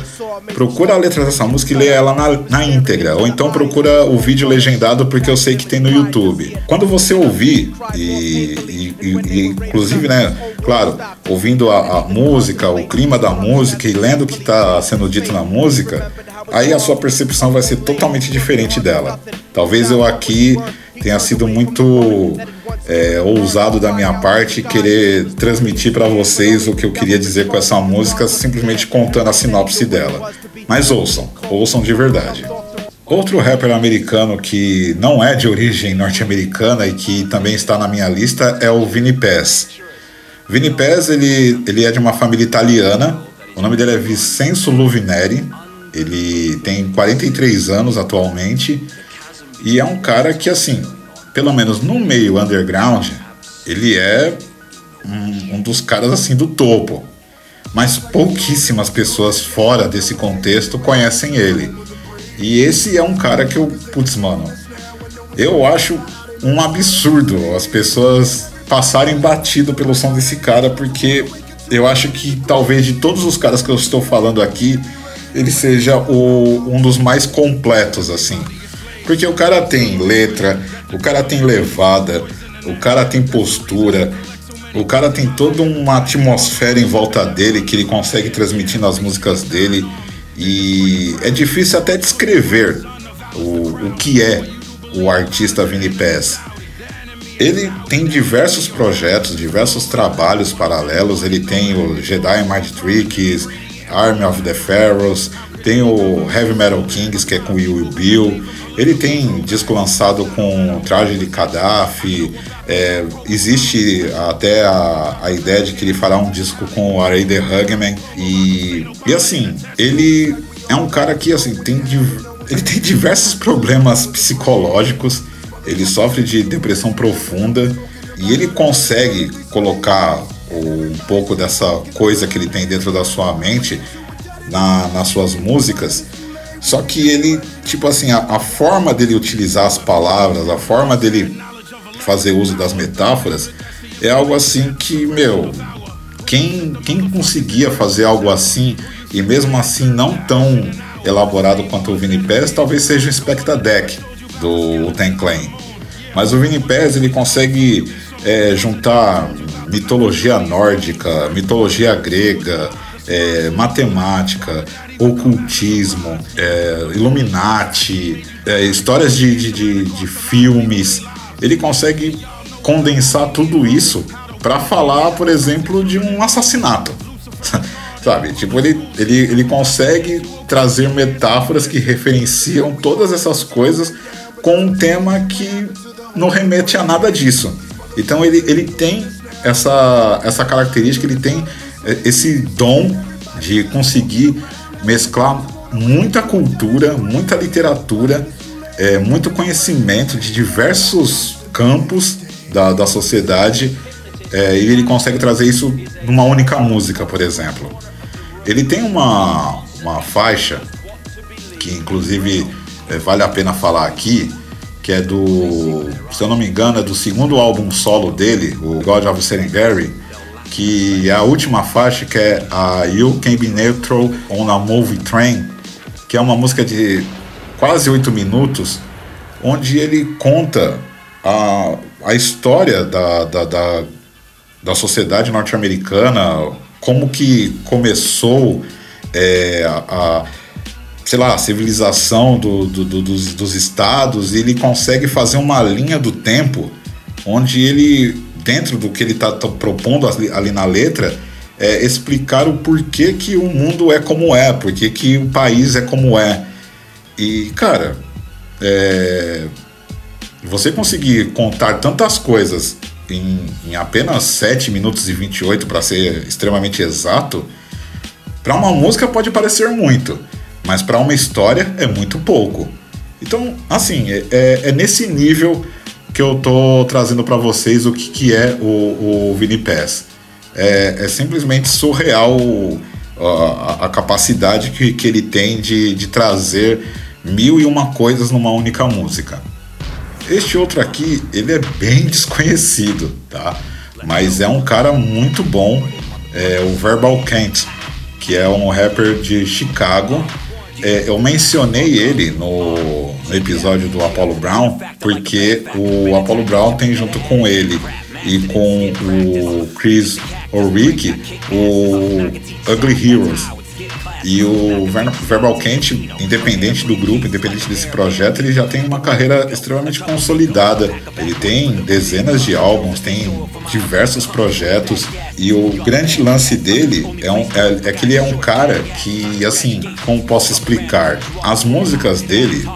procura a letra dessa música e lê ela na, na íntegra. Ou então procura o vídeo legendado porque eu sei que tem no YouTube. Quando você ouvir, e, e, e inclusive, né, claro, ouvindo a, a, música, o clima da música e lendo o que está sendo dito na música, aí a sua percepção vai ser totalmente diferente dela. Talvez eu aqui tenha sido muito é, ousado da minha parte querer transmitir para vocês o que eu queria dizer com essa música, simplesmente contando a sinopse dela. Mas ouçam, ouçam de verdade. Outro rapper americano que não é de origem norte-americana e que também está na minha lista é o Vini Pass. Vini Pass ele, ele é de uma família italiana, o nome dele é Vincenzo Luvineri, ele tem 43 anos atualmente e é um cara que assim pelo menos no meio underground, ele é um, um dos caras assim do topo. Mas pouquíssimas pessoas fora desse contexto conhecem ele. E esse é um cara que eu, putz, mano, eu acho um absurdo as pessoas passarem batido pelo som desse cara, porque eu acho que talvez de todos os caras que eu estou falando aqui, ele seja o, um dos mais completos, assim. Porque o cara tem letra, o cara tem levada, o cara tem postura, O cara tem toda uma atmosfera em volta dele que ele consegue transmitir nas músicas dele e é difícil até descrever o, o que é o artista Vini Pass. Ele tem diversos projetos, diversos trabalhos paralelos. Ele tem o Jedi Mind Tricks, Army of the Pharaohs, tem o Heavy Metal Kings, que é com Will Bill. Ele tem disco lançado com Traje de Gaddafi. É, existe até a, a ideia de que ele fará um disco com o Aray the Hugman. E, e assim, ele é um cara que assim, tem, ele tem diversos problemas psicológicos ele sofre de depressão profunda e ele consegue colocar um pouco dessa coisa que ele tem dentro da sua mente na, nas suas músicas. Só que ele, tipo assim, a, a forma dele utilizar as palavras, a forma dele fazer uso das metáforas, é algo assim que, meu, quem, quem conseguia fazer algo assim e mesmo assim não tão elaborado quanto o Vini Pérez, talvez seja o Specta Deck do Ten Clan. Mas o Vini Pérez ele consegue é, juntar mitologia nórdica, mitologia grega, é, matemática, ocultismo, é, Illuminati, é, histórias de, de, de, de filmes. Ele consegue condensar tudo isso para falar, por exemplo, de um assassinato. Sabe? Tipo, ele, ele, ele consegue trazer metáforas que referenciam todas essas coisas com um tema que não remete a nada disso. Então ele, ele tem essa, essa característica, ele tem é, esse dom de conseguir mesclar muita cultura, muita literatura, é, muito conhecimento de diversos campos da, da sociedade é, e ele consegue trazer isso numa única música, por exemplo. Ele tem uma, uma faixa que, inclusive, é, vale a pena falar aqui, que é do, se eu não me engano, é do segundo álbum solo dele, o God of Serenberry, que é a última faixa, que é a You Can Be Neutral on a Movie Train, que é uma música de quase oito minutos, onde ele conta a, a história da, da, da, da sociedade norte-americana, como que começou é, a, a sei lá, civilização do, do, do, dos, dos estados, ele consegue fazer uma linha do tempo onde ele, dentro do que ele está tá propondo ali, ali, na letra, é explicar o porquê que o mundo é como é, porquê que o país é como é. E, cara, é, você conseguir contar tantas coisas em, em apenas 7 minutos e 28, para ser extremamente exato, para uma música pode parecer muito mas para uma história é muito pouco. Então, assim, é, é, é nesse nível que eu tô trazendo para vocês o que, que é o, o Vini Pass. É, é simplesmente surreal a, a, capacidade que, que ele tem de, de trazer mil e uma coisas numa única música. Este outro aqui, ele é bem desconhecido, tá? Mas é um cara muito bom, é o Verbal Kent, que é um rapper de Chicago é, eu mencionei ele no, no, episódio do Apollo Brown, porque o Apollo Brown tem junto com ele e com o Chris Ulrich o Ugly Heroes. E o Verbal Kent, independente do grupo, independente desse projeto, ele já tem uma carreira extremamente consolidada. Ele tem dezenas de álbuns, tem diversos projetos. E o grande lance dele é, um, é, é que ele é um cara que, assim, como posso explicar? As músicas dele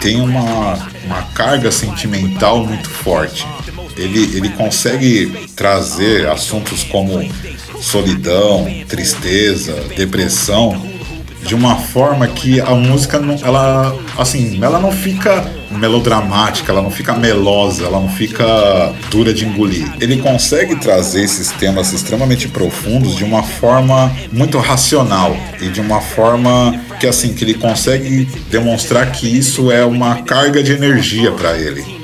têm uma, uma carga sentimental muito forte. Ele, ele consegue trazer assuntos como solidão, tristeza, depressão, de uma forma que a música não, ela assim, ela não fica melodramática, ela não fica melosa, ela não fica dura de engolir. Ele consegue trazer esses temas extremamente profundos de uma forma muito racional e de uma forma que assim que ele consegue demonstrar que isso é uma carga de energia para ele.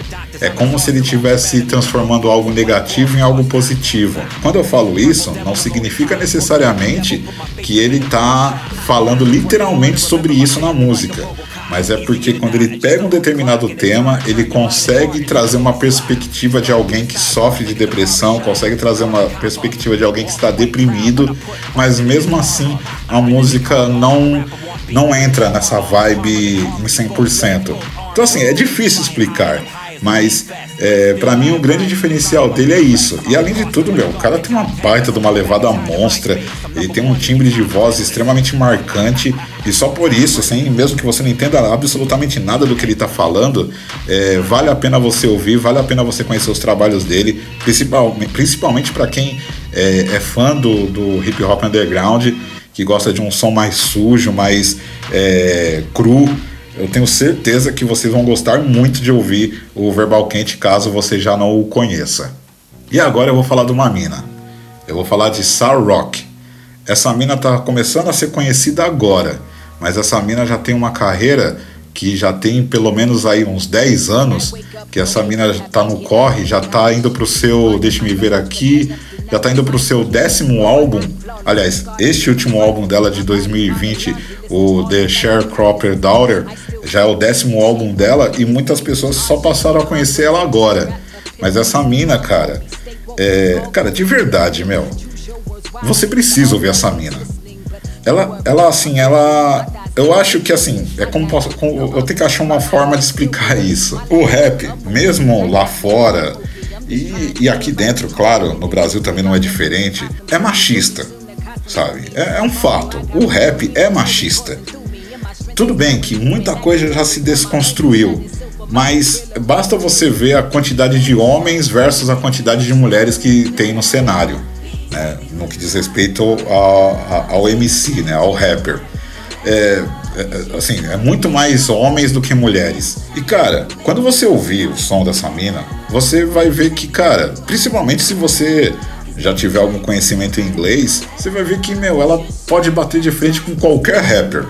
É como se ele estivesse transformando algo negativo em algo positivo. Quando eu falo isso, não significa necessariamente que ele está falando literalmente sobre isso na música. mas é porque quando ele pega um determinado tema, ele consegue trazer uma perspectiva de alguém que sofre de depressão, consegue trazer uma perspectiva de alguém que está deprimido, mas mesmo assim a música não não entra nessa vibe em 100%. Então assim, é difícil explicar. Mas é, para mim o grande diferencial dele é isso. E além de tudo, meu, o cara tem uma baita de uma levada monstra, ele tem um timbre de voz extremamente marcante, e só por isso, assim, mesmo que você não entenda absolutamente nada do que ele está falando, é, vale a pena você ouvir, vale a pena você conhecer os trabalhos dele, principalmente, principalmente para quem é, é, fã do, do hip hop underground, que gosta de um som mais sujo, mais é, cru eu tenho certeza que vocês vão gostar muito de ouvir o Verbal Quente caso você já não o conheça. E agora eu vou falar de uma mina. Eu vou falar de Sar Rock. Essa mina está começando a ser conhecida agora, mas essa mina já tem uma carreira que já tem pelo menos aí uns 10 anos, que essa mina está no corre, já está indo para o seu, deixa me ver aqui, já está indo para o seu décimo álbum. Aliás, este último álbum dela de 2020, o The Sharecropper Daughter, já é o décimo álbum dela e muitas pessoas só passaram a conhecer ela agora. Mas essa mina, cara, é, cara, de verdade, meu, você precisa ouvir essa mina. Ela, ela assim, ela eu acho que assim, é como, posso, como, eu tenho que achar uma forma de explicar isso. O rap, mesmo lá fora, e, e, aqui dentro, claro, no Brasil também não é diferente, é machista, sabe? É, é um fato. O rap é machista. Tudo bem que muita coisa já se desconstruiu, mas basta você ver a quantidade de homens versus a quantidade de mulheres que tem no cenário, né? no que diz respeito ao, ao MC, né? ao rapper. É, é, assim, é muito mais homens do que mulheres. E cara, quando você ouvir o som dessa mina, você vai ver que, cara, principalmente se você já tiver algum conhecimento em inglês, você vai ver que, meu, ela pode bater de frente com qualquer rapper,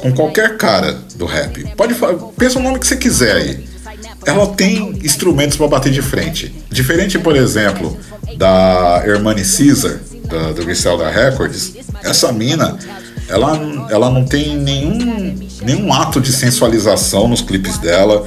com qualquer cara do rap. Pode pensa o nome que você quiser aí. Ela tem instrumentos para bater de frente. Diferente, por exemplo, da Hermione Caesar, da, do Griselda Records, essa mina ela, ela não tem nenhum, nenhum ato de sensualização nos clipes dela.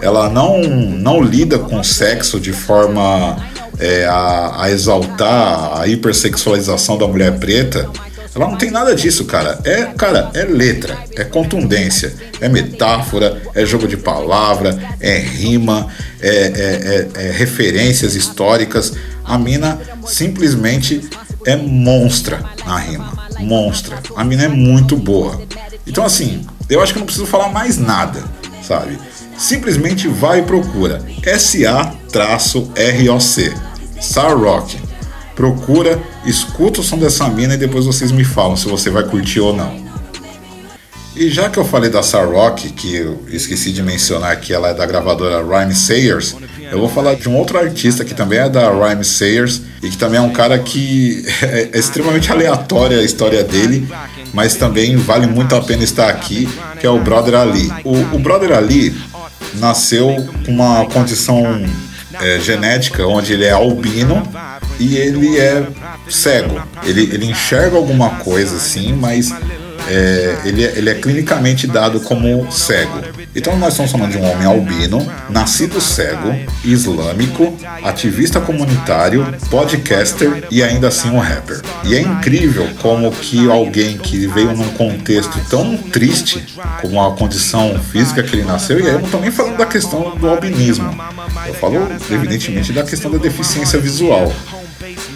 Ela não, não lida com sexo de forma é, a, a exaltar a hipersexualização da mulher preta. Ela não tem nada disso, cara. É, cara, é letra, é contundência, é metáfora, é jogo de palavra, é rima, é, é, é, é referências históricas. A mina simplesmente é monstra na rima monstra. A mina é muito boa. Então, assim, eu acho que não preciso falar mais nada, sabe? Simplesmente vai e procura SA-ROC, Star Rock. Procura, escuta o som dessa mina e depois vocês me falam se você vai curtir ou não. E já que eu falei da Star Rock, que eu esqueci de mencionar que ela é da gravadora Rhyme Sayers, eu vou falar de um outro artista que também é da Rhyme Sayers e que também é um cara que é, é extremamente aleatória a história dele, mas também vale muito a pena estar aqui, que é o Brother Ali. O, o Brother Ali nasceu com uma condição é, genética onde ele é albino e ele é cego. Ele, ele enxerga alguma coisa assim, mas é, ele, é, ele é clinicamente dado como cego. Então nós estamos falando de um homem albino, nascido cego, islâmico, ativista comunitário, podcaster e ainda assim um rapper. E é incrível como que alguém que veio num contexto tão triste como a condição física que ele nasceu, e aí eu não estou nem falando da questão do albinismo, eu falo evidentemente da questão da deficiência visual.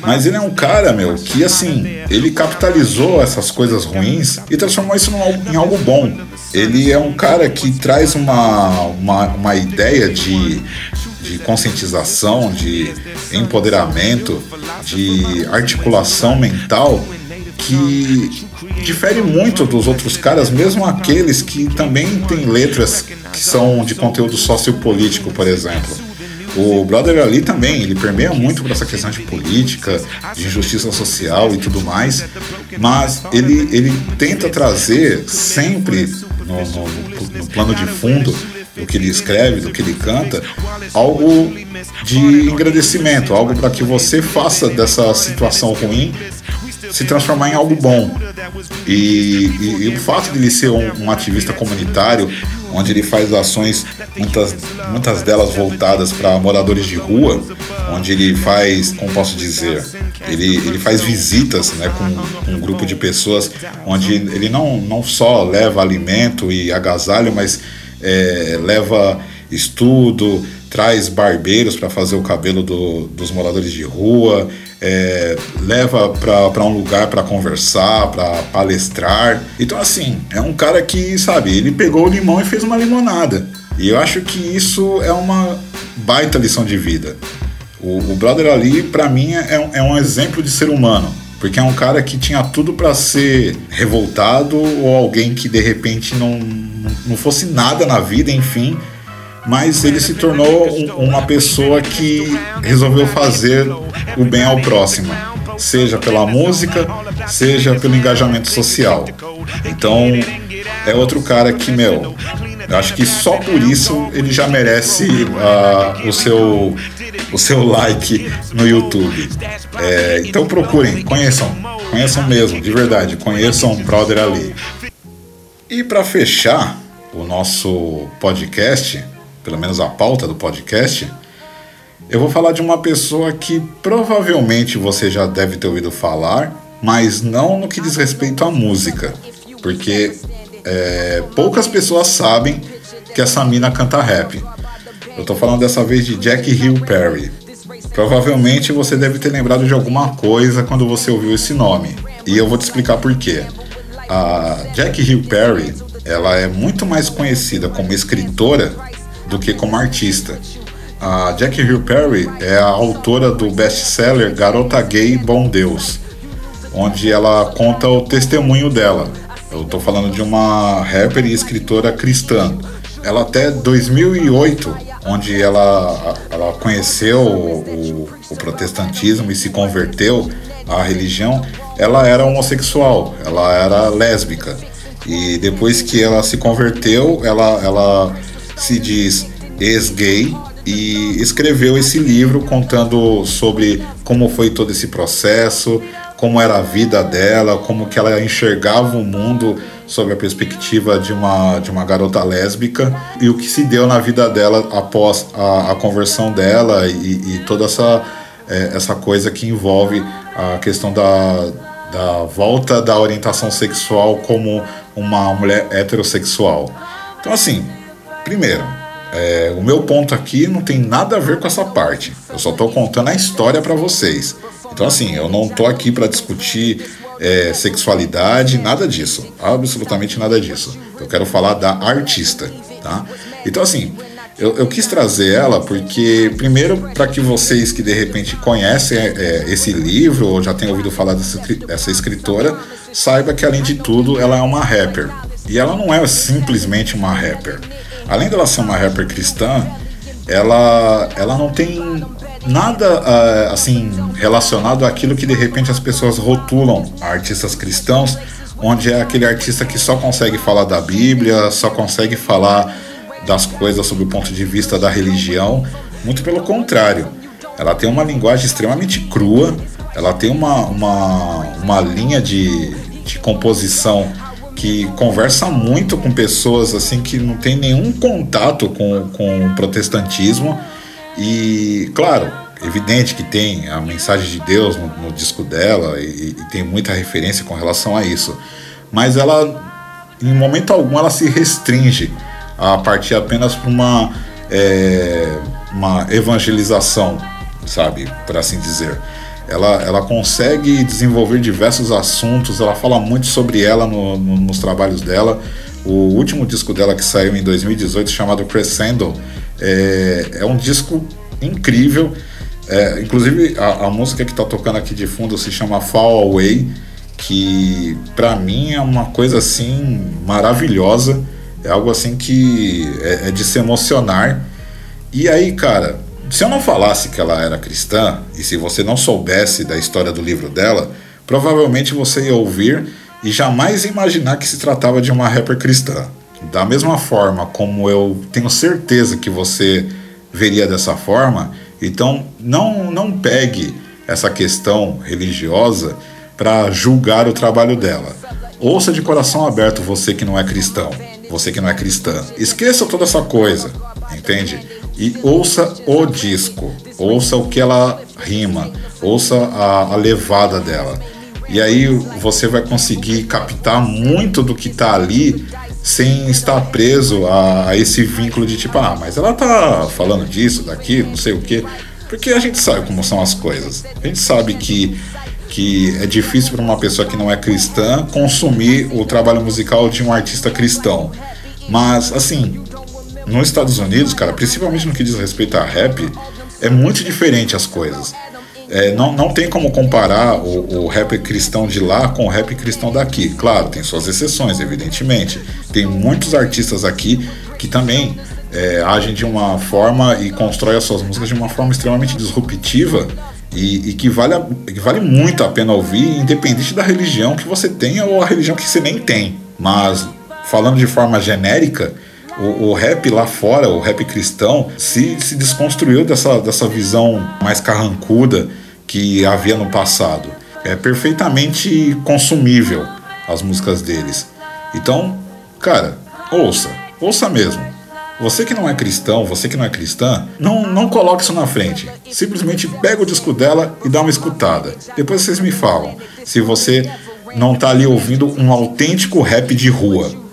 Mas ele é um cara, meu, que assim, ele capitalizou essas coisas ruins e transformou isso em algo bom. Ele é um cara que traz uma, uma, uma ideia de, de conscientização, de empoderamento, de articulação mental que difere muito dos outros caras, mesmo aqueles que também têm letras que são de conteúdo sociopolítico, por exemplo. O Brother Ali também, ele permeia muito por essa questão de política, de injustiça social e tudo mais, mas ele, ele tenta trazer sempre no, no, no plano de fundo do que ele escreve, do que ele canta, algo de engrandecimento, algo para que você faça dessa situação ruim se transformar em algo bom. E, e, e o fato de ele ser um, um ativista comunitário, onde ele faz ações, muitas, muitas delas voltadas para moradores de rua, onde ele faz, como posso dizer, ele, ele faz visitas né, com, um grupo de pessoas, onde ele não, não só leva alimento e agasalho, mas é, leva estudo, traz barbeiros para fazer o cabelo do, dos moradores de rua, é, leva para um lugar para conversar, para palestrar. Então, assim, é um cara que, sabe, ele pegou o limão e fez uma limonada. E eu acho que isso é uma baita lição de vida. O, o Brother Ali, para mim, é, é um exemplo de ser humano. Porque é um cara que tinha tudo para ser revoltado ou alguém que de repente não, não fosse nada na vida, enfim, mas ele se tornou um, uma pessoa que resolveu fazer o bem ao próximo, seja pela música, seja pelo engajamento social. Então, é outro cara que, meu, eu acho que só por isso ele já merece uh, o, seu, o seu like no YouTube. É, então procurem, conheçam, conheçam mesmo, de verdade, conheçam o Brother Ali. E para fechar o nosso podcast, pelo menos a pauta do podcast, eu vou falar de uma pessoa que provavelmente você já deve ter ouvido falar, mas não no que diz respeito à música, porque é, poucas pessoas sabem que essa mina canta rap. Eu tô falando dessa vez de Jack Hill Perry. Provavelmente você deve ter lembrado de alguma coisa quando você ouviu esse nome, e eu vou te explicar por quê. A Jack Hill Perry, ela é muito mais conhecida como escritora do que como artista. A Jackie Hill Perry é a autora do best-seller Garota Gay Bom Deus, onde ela conta o testemunho dela. Eu estou falando de uma rapper e escritora cristã. Ela até 2008, onde ela, ela conheceu o, o protestantismo e se converteu à religião, ela era homossexual, ela era lésbica. E depois que ela se converteu, ela, ela se diz ex-gay e escreveu esse livro contando sobre como foi todo esse processo, como era a vida dela, como que ela enxergava o mundo sob a perspectiva de uma, de uma garota lésbica e o que se deu na vida dela após a, a conversão dela e, e toda essa, é, essa coisa que envolve a questão da, da volta da orientação sexual como uma mulher heterossexual. Então, assim, Primeiro, é, o meu ponto aqui não tem nada a ver com essa parte. Eu só estou contando a história para vocês. Então, assim, eu não estou aqui para discutir é, sexualidade, nada disso. Absolutamente nada disso. Eu quero falar da artista, tá? Então, assim, eu, eu quis trazer ela porque, primeiro, para que vocês que de repente conhecem é, esse livro ou já tenham ouvido falar dessa, dessa escritora, saiba que, além de tudo, ela é uma rapper. E ela não é simplesmente uma rapper além dela ser uma rapper cristã, ela, ela não tem nada uh, assim relacionado àquilo que de repente as pessoas rotulam artistas cristãos, onde é aquele artista que só consegue falar da Bíblia, só consegue falar das coisas sob o ponto de vista da religião. Muito pelo contrário, ela tem uma linguagem extremamente crua, ela tem uma, uma, uma linha de, de composição que conversa muito com pessoas assim que não tem nenhum contato com, com o protestantismo. E claro evidente que tem a mensagem de Deus no, no disco dela e, e, tem muita referência com relação a isso. Mas ela em momento algum ela se restringe a partir apenas para uma é, uma evangelização sabe por assim dizer ela, ela consegue desenvolver diversos assuntos, ela fala muito sobre ela no, no, nos trabalhos dela. O último disco dela que saiu em 2018, chamado Crescendo, é, é um disco incrível. É, inclusive, a, a, música que está tocando aqui de fundo se chama Fall Away, que para mim é uma coisa assim maravilhosa. É algo assim que é, é de se emocionar. E aí, cara, se eu não falasse que ela era cristã, e se você não soubesse da história do livro dela, provavelmente você ia ouvir e jamais imaginar que se tratava de uma rapper cristã. Da mesma forma como eu tenho certeza que você veria dessa forma, então não, não pegue essa questão religiosa para julgar o trabalho dela. Ouça de coração aberto você que não é cristão. você que não é cristã. Esqueça toda essa coisa, entende? E ouça o disco, ouça o que ela rima, ouça a, a levada dela. E aí você vai conseguir captar muito do que tá ali sem estar preso a, a, esse vínculo de tipo, ah, mas ela tá falando disso, daqui, não sei o quê. Porque a gente sabe como são as coisas. A gente sabe que, que é difícil para uma pessoa que não é cristã consumir o trabalho musical de um artista cristão. Mas, assim, nos Estados Unidos, cara, principalmente no que diz respeito a rap, é muito diferente as coisas. É, não, não tem como comparar o, o, rap cristão de lá com o rap cristão daqui. Claro, tem suas exceções, evidentemente. Tem muitos artistas aqui que também é, agem de uma forma e constroem as suas músicas de uma forma extremamente disruptiva e, e que, vale a, que vale muito a pena ouvir, independente da religião que você tenha ou a religião que você nem tem. Mas, falando de forma genérica, o, o, rap lá fora, o rap cristão, se, se desconstruiu dessa, dessa visão mais carrancuda que havia no passado. É perfeitamente consumível as músicas deles. Então, cara, ouça, ouça mesmo. Você que não é cristão, você que não é cristã, não, não coloque isso na frente. Simplesmente pega o disco dela e dá uma escutada. Depois vocês me falam se você não está ali ouvindo um autêntico rap de rua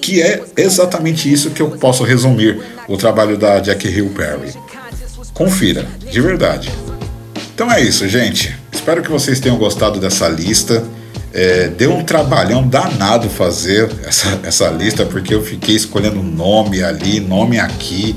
que é exatamente isso que eu posso resumir o trabalho da Jack Hill Perry. Confira, de verdade. Então é isso, gente. Espero que vocês tenham gostado dessa lista. É, deu um trabalhão danado fazer essa, essa lista, porque eu fiquei escolhendo nome ali, nome aqui.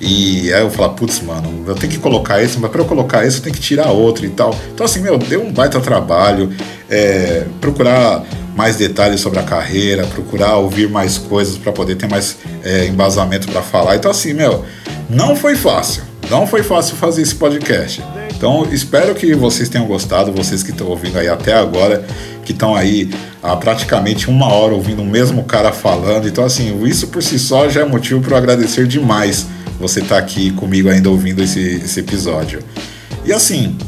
E aí eu falei, putz, mano, eu tenho que colocar esse, mas para eu colocar esse eu tenho que tirar outro e tal. Então, assim, meu, deu um baita trabalho. É, procurar mais detalhes sobre a carreira, procurar ouvir mais coisas para poder ter mais é, embasamento para falar. Então, assim, meu, não foi fácil. Não foi fácil fazer esse podcast. Então, espero que vocês tenham gostado, vocês que estão ouvindo aí até agora, que estão aí há praticamente uma hora ouvindo o mesmo cara falando. Então, assim, isso por si só já é motivo para eu agradecer demais você estar tá aqui comigo ainda ouvindo esse, esse episódio. E assim,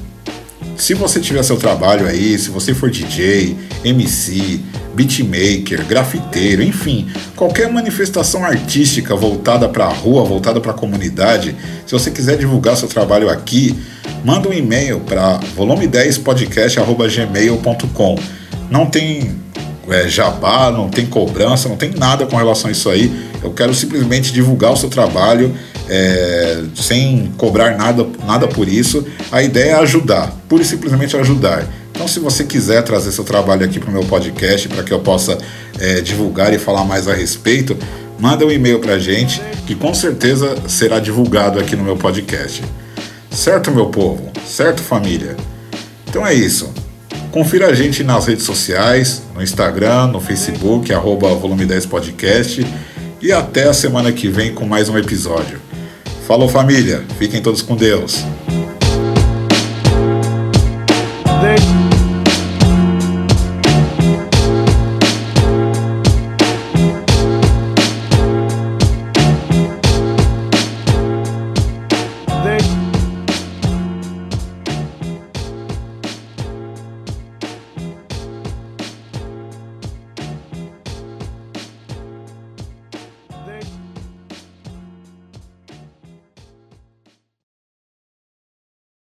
se você tiver seu trabalho aí, se você for DJ, MC, beatmaker, grafiteiro, enfim, qualquer manifestação artística voltada para a rua, voltada para a comunidade, se você quiser divulgar seu trabalho aqui, manda um e-mail para volume10podcast@gmail.com. Não tem é, jabá, não tem cobrança, não tem nada com relação a isso aí. Eu quero simplesmente divulgar o seu trabalho é, sem cobrar nada, nada por isso. A ideia é ajudar, pura e simplesmente ajudar. Então, se você quiser trazer seu trabalho aqui para o meu podcast, para que eu possa é, divulgar e falar mais a respeito, manda um e-mail para a gente, que com certeza será divulgado aqui no meu podcast. Certo, meu povo? Certo, família? Então é isso. Confira a gente nas redes sociais, no Instagram, no Facebook, arroba volume 10 podcast. E até a semana que vem com mais um episódio. Falou família, fiquem todos com Deus.